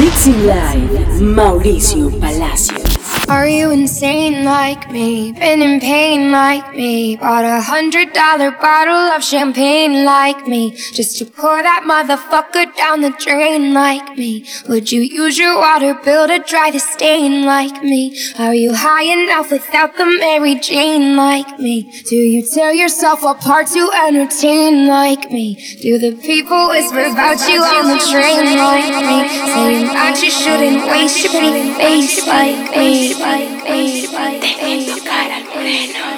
Mixing Live, Mauricio Palacio. Are you insane like me? Been in pain like me? Bought a hundred dollar bottle of champagne like me? Just to pour that motherfucker down the drain like me? Would you use your water bill to dry the stain like me? Are you high enough without the Mary Jane like me? Do you tear yourself apart to entertain like me? Do the people whisper about you on the train like me? Saying that you shouldn't waste your pretty face like me Teniendo cara al moreno.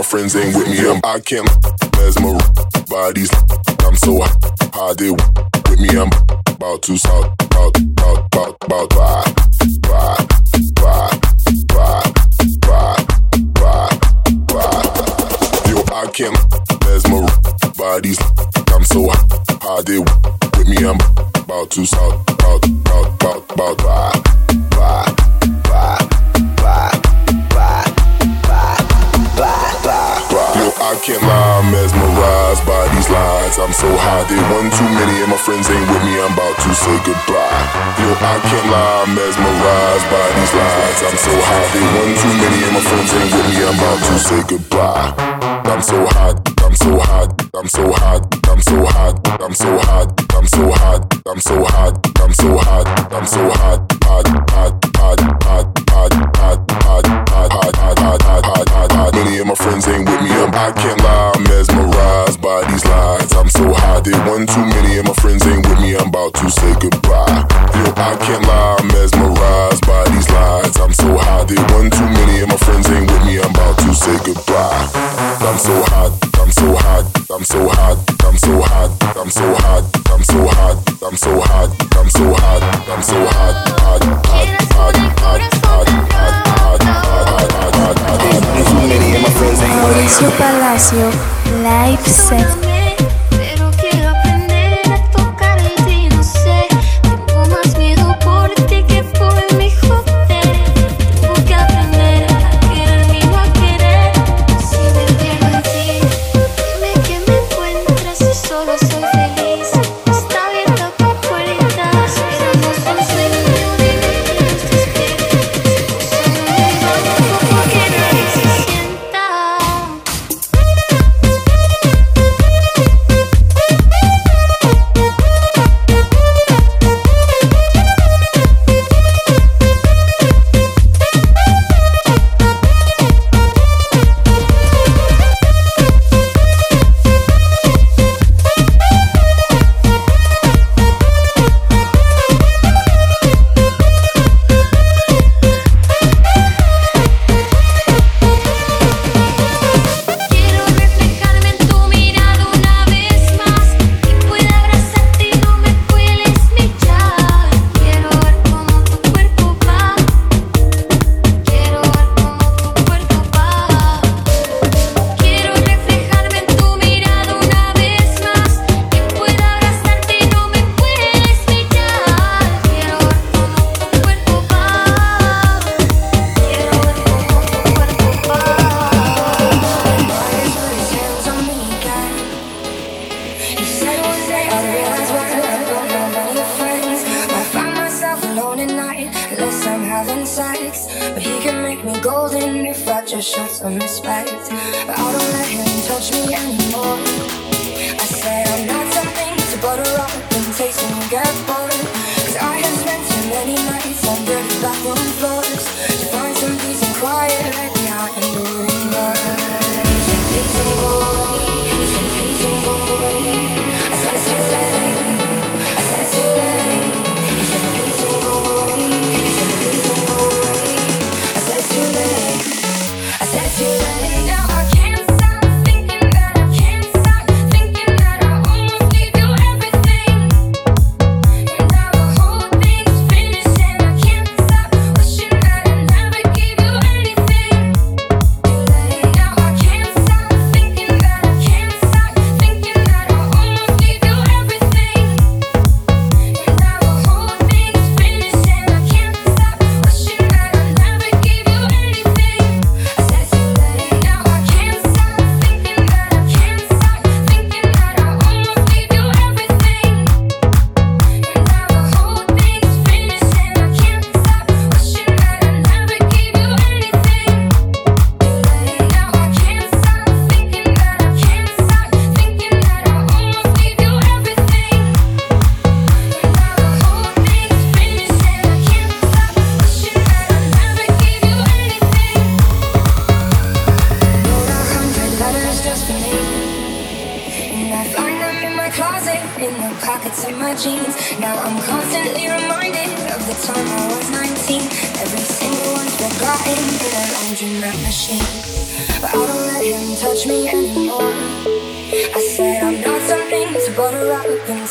my friends ain't with me. I'm, I can't mesmerized by these I'm so high, they with me, I'm about to start, about, about, about, about, ride, ride, ride, ride, ride, ride, ride. Yo, I can't mesmerize bodies. I'm so high, they with me, I'm about to start, about, about, about, about, ride, can't lie, I'm mesmerized by these lies. I'm so high, they one too many, and my friends ain't with me. I'm about to say goodbye. Yo, I can't lie, I'm mesmerized by these lies. I'm so high, they one too many, and my friends ain't with me. I'm about to say goodbye. I'm so hot, I'm so hot, I'm so hot, I'm so hot, I'm so hot, I'm so hot, I'm so hot, I'm so hot, I'm so hot, hot, hot, hot, hot, hot, hot, hot, hot, hot, hot, hot, hot, hot, hot, hot. Many of my friends ain't with me. I'm, I can't lie, I'm mesmerized by these lies. I'm so high, they one too many, and my friends ain't with me. I'm about to say goodbye. Yo, I can't lie, I'm mesmerized by these lies. I'm so high, they one too many, and my friends ain't with me. I'm about to say goodbye. I'm so hot, I'm so hot, I'm so hot, I'm so hot, I'm so hot, I'm so hot, I'm so hot, I'm so hot, I'm so hot, hot, hot, hot, hot, hot, hot, hot, hot, hot, hot, hot, hot. Too many and my friends ain't with me. Mauricio Palacio, live set. Pero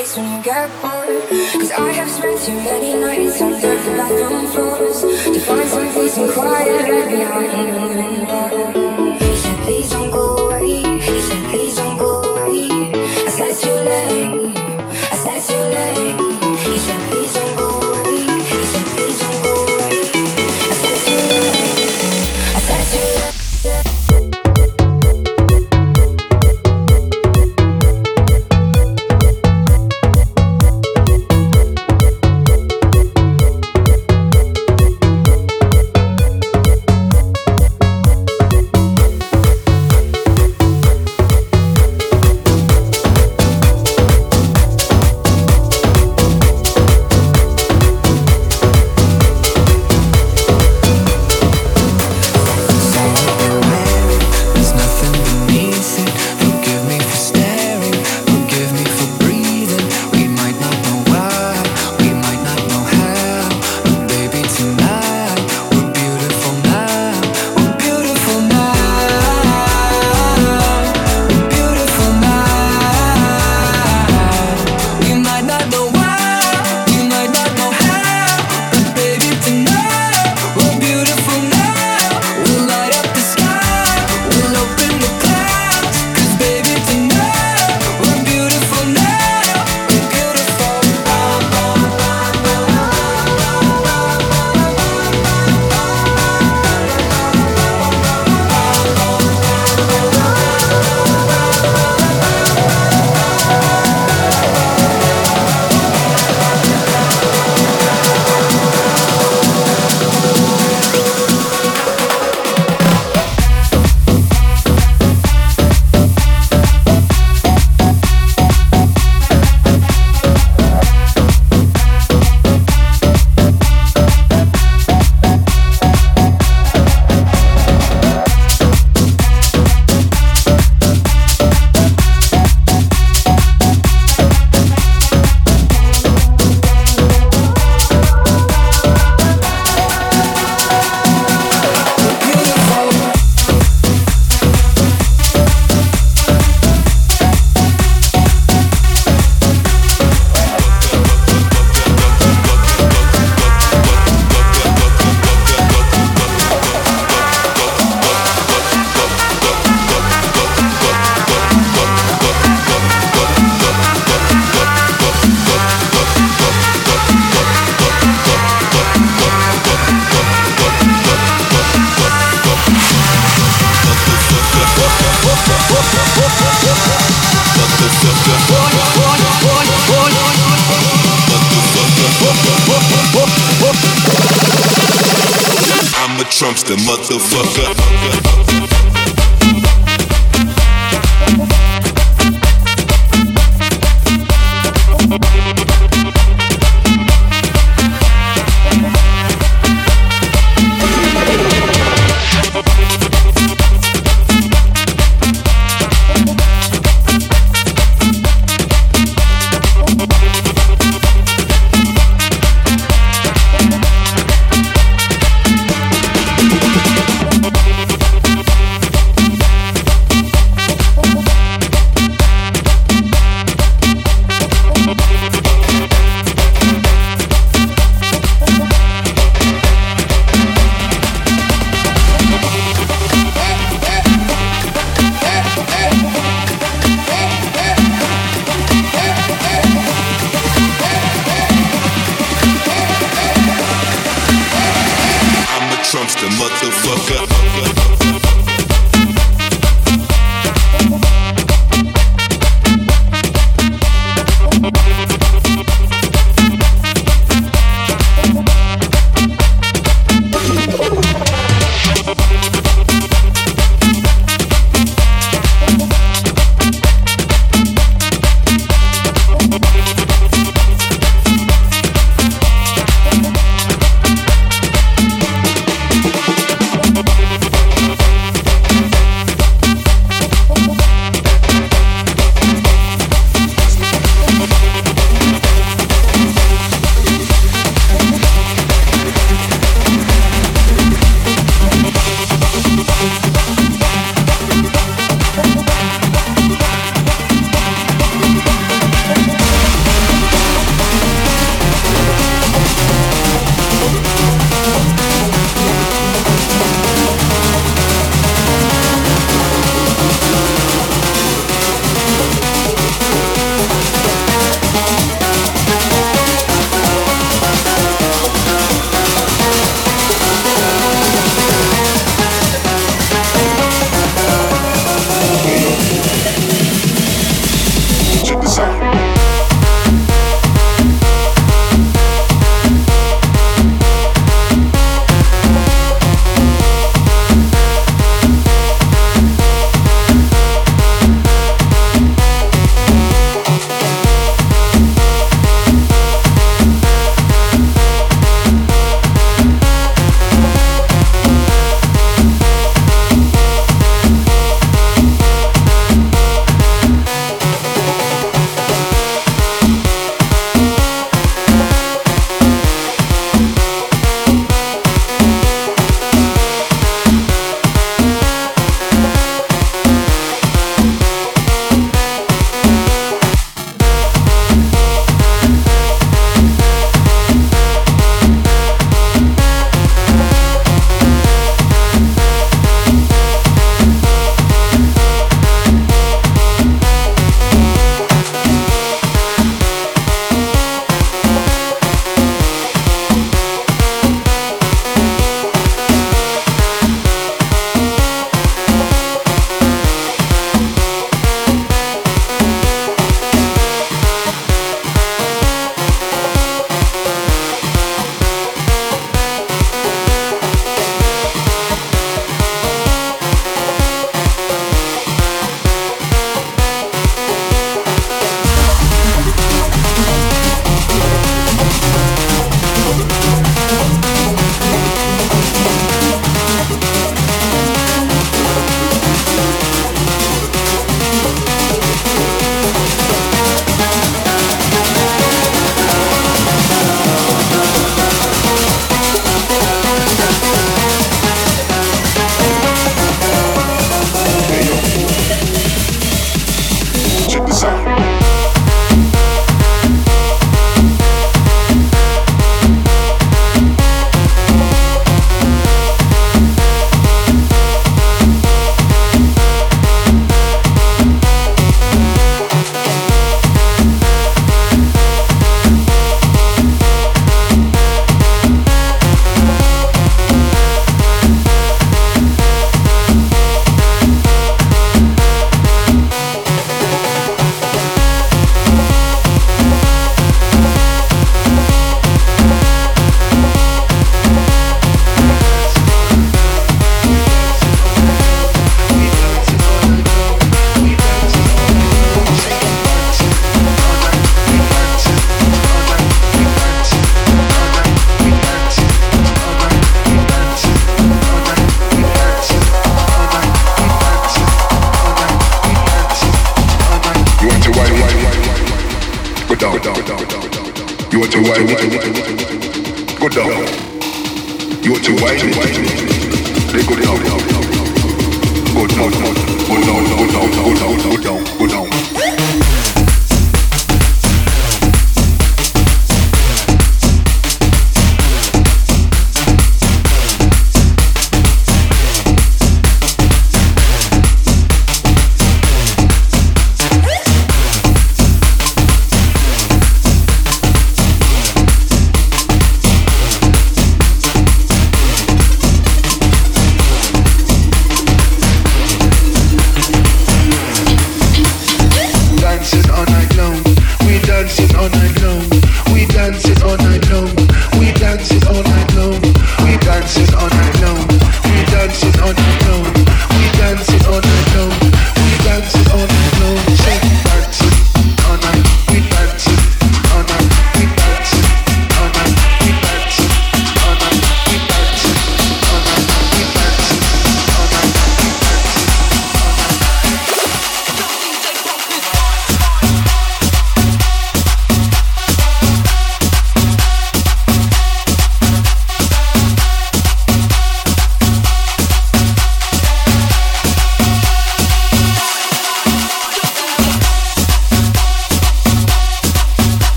taste when you get bored. Cause I have spent too many nights on dirty bathroom floors to find some peace and quiet behind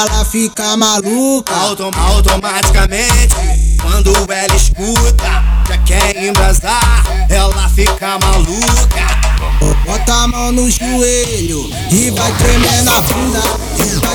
ela fica maluca. Autom automaticamente, quando ela escuta, já quer embrasar, ela fica maluca. Bota a mão no joelho e vai tremer na bunda. Então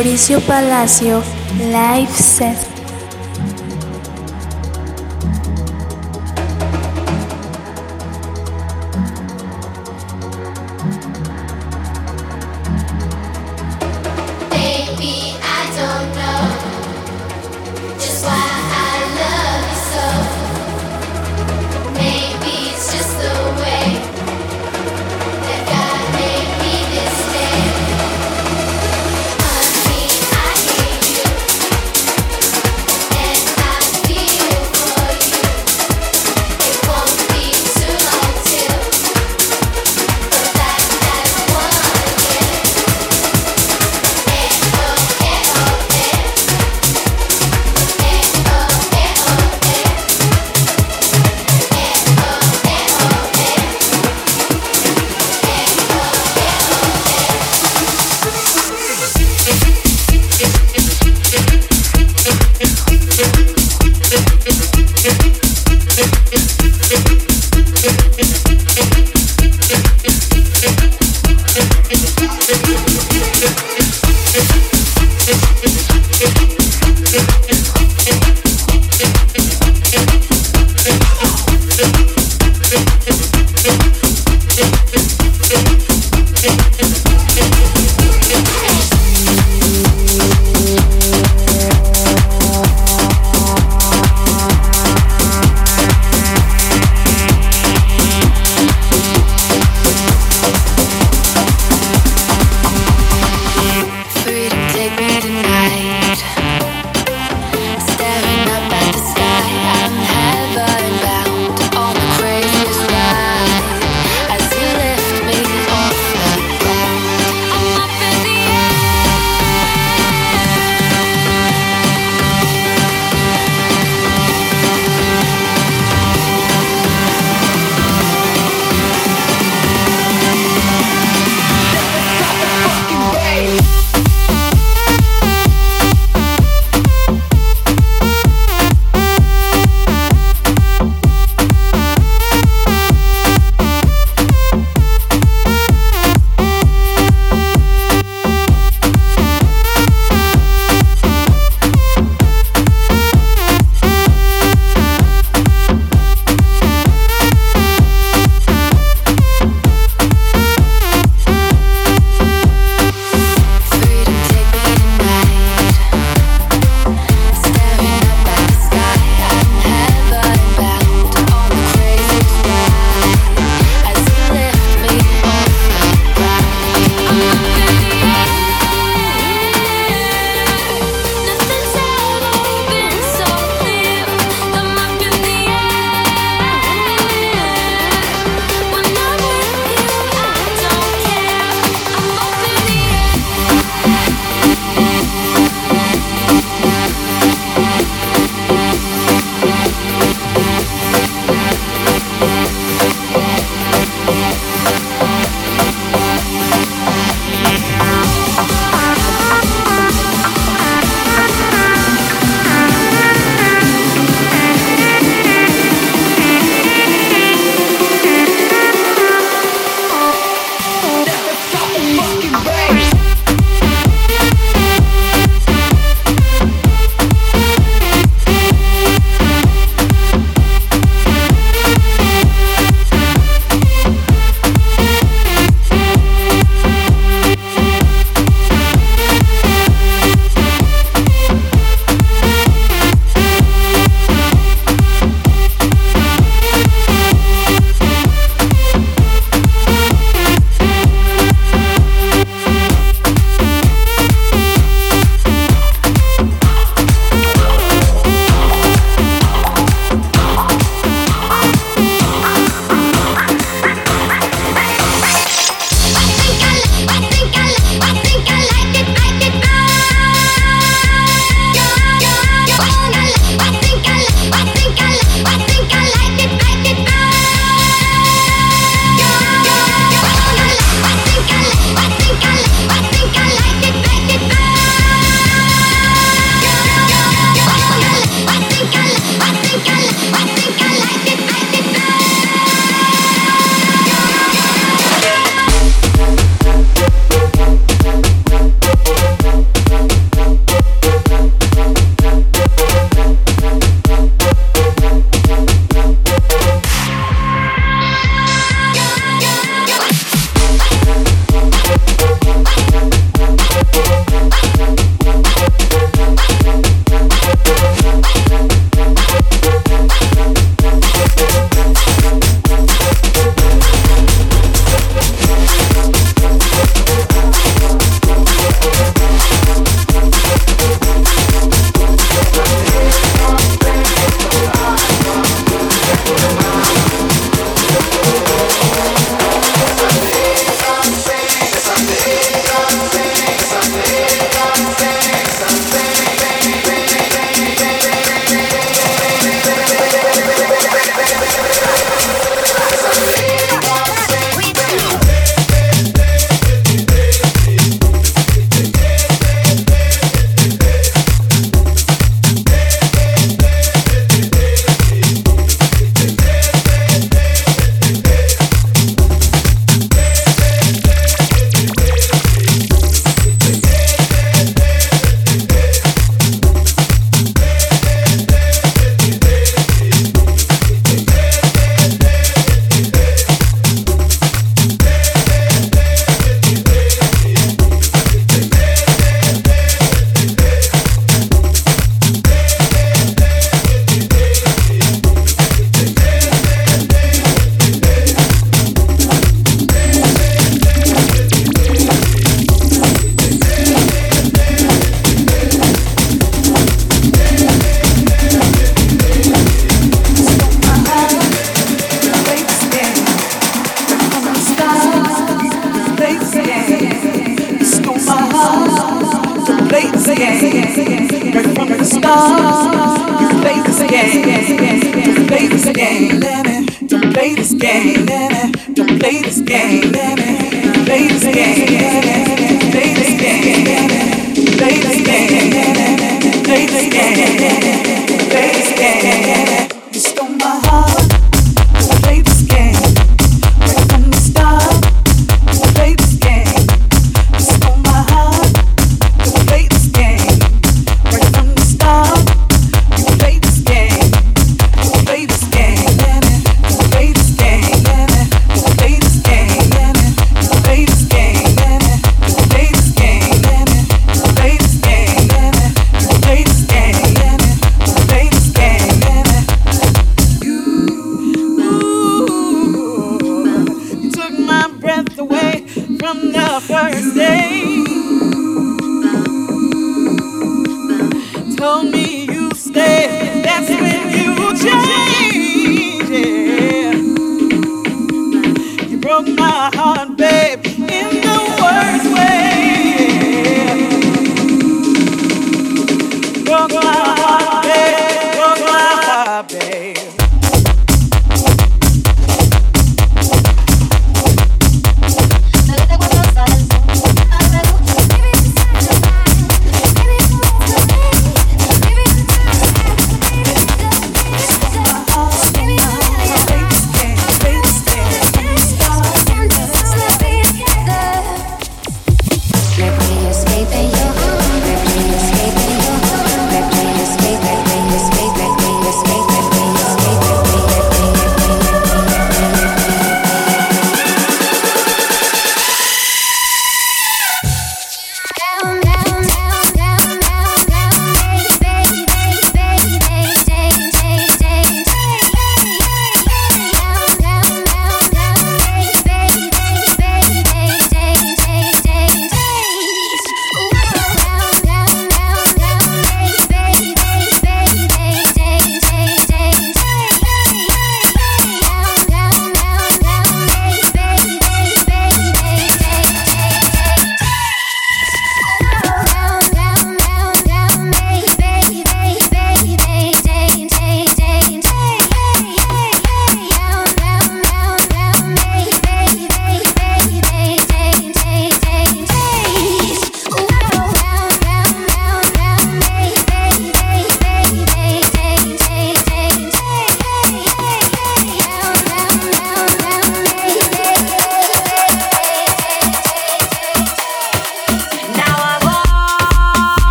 Mauricio Palacio Live Set.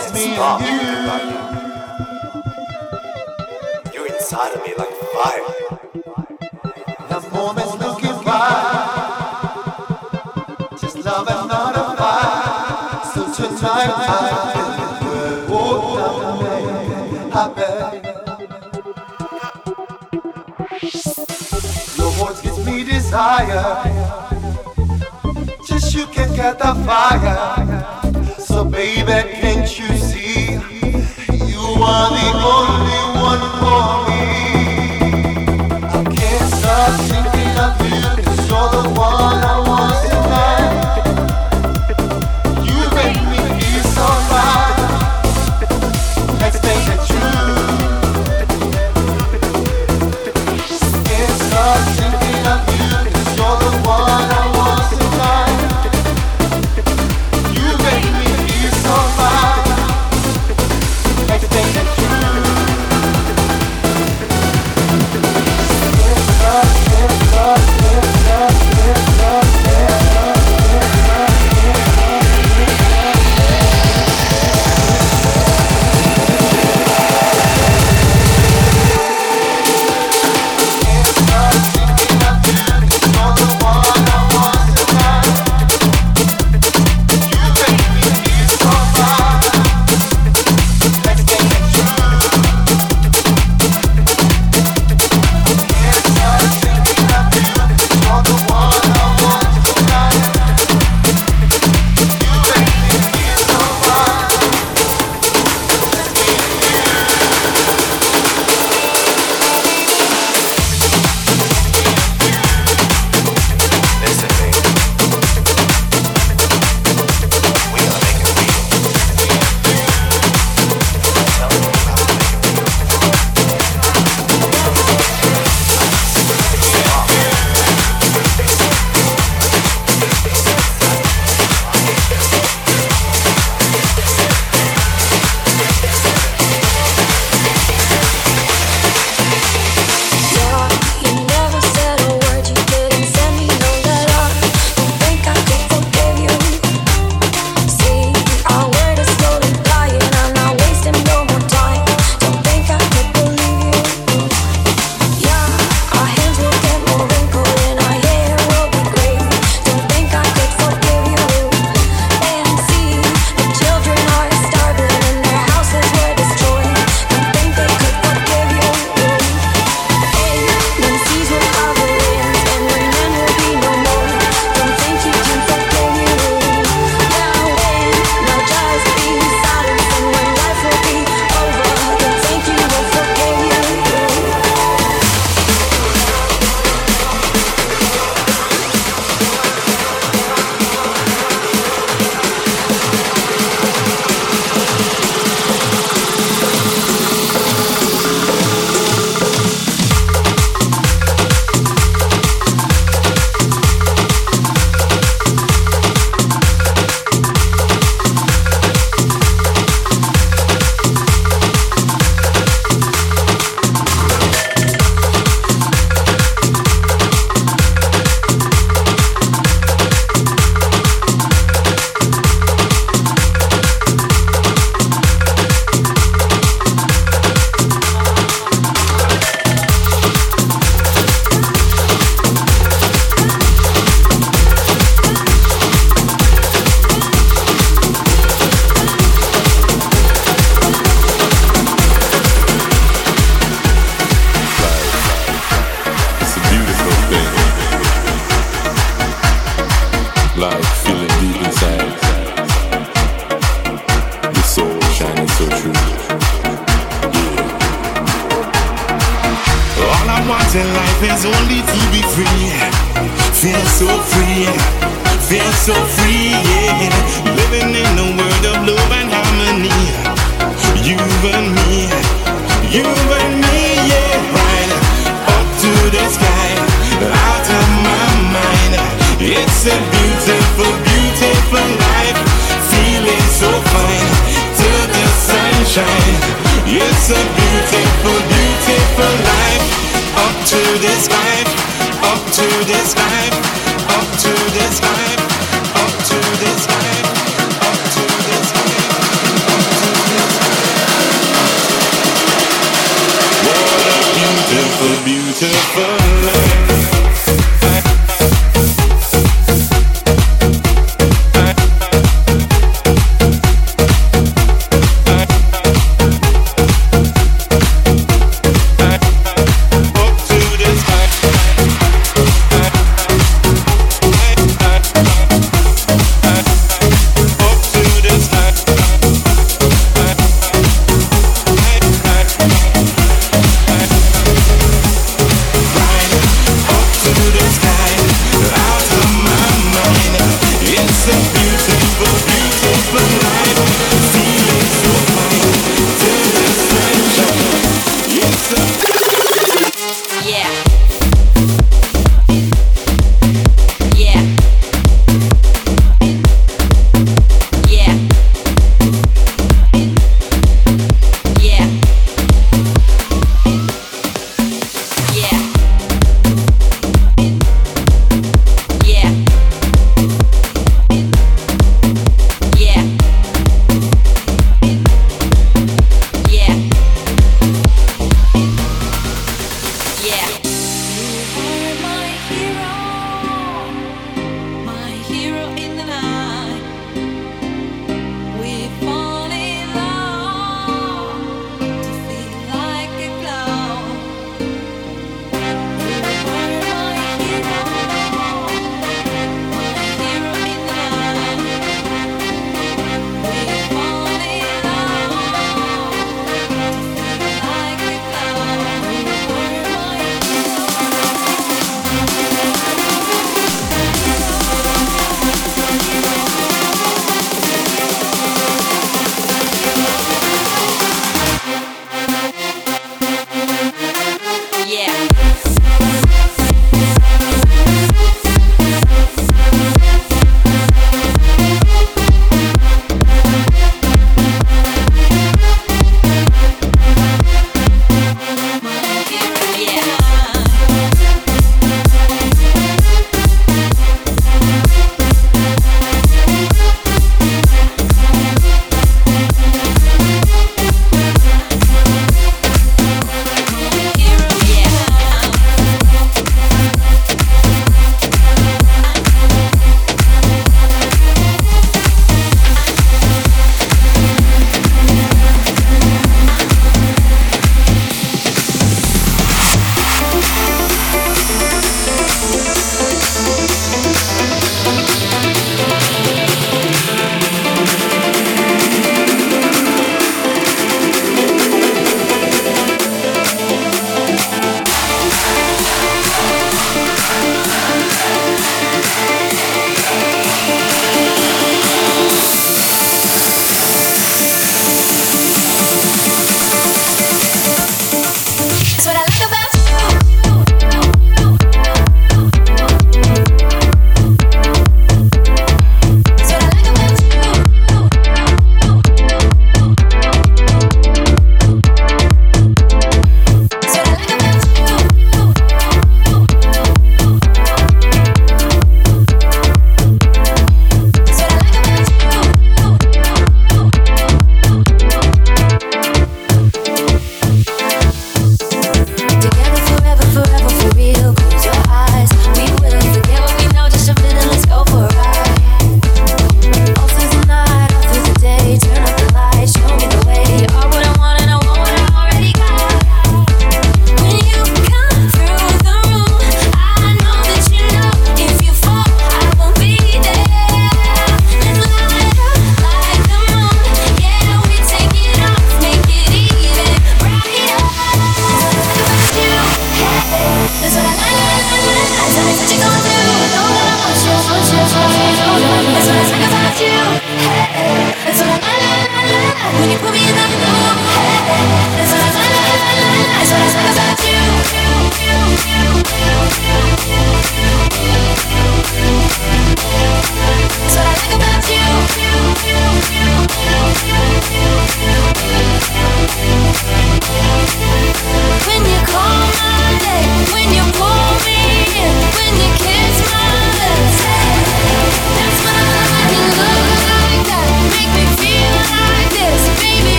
it's me and you. You're inside of me like fire. The moment's looking by. Just love and not a fire. So tonight I feel the world. I bet. Your voice gives me desire. Just you can get the fire. So baby. Adiós. Oh,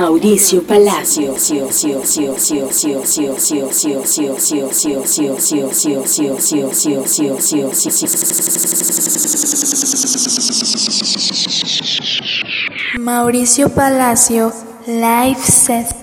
Mauricio Palacio. Mauricio Palacio, live set.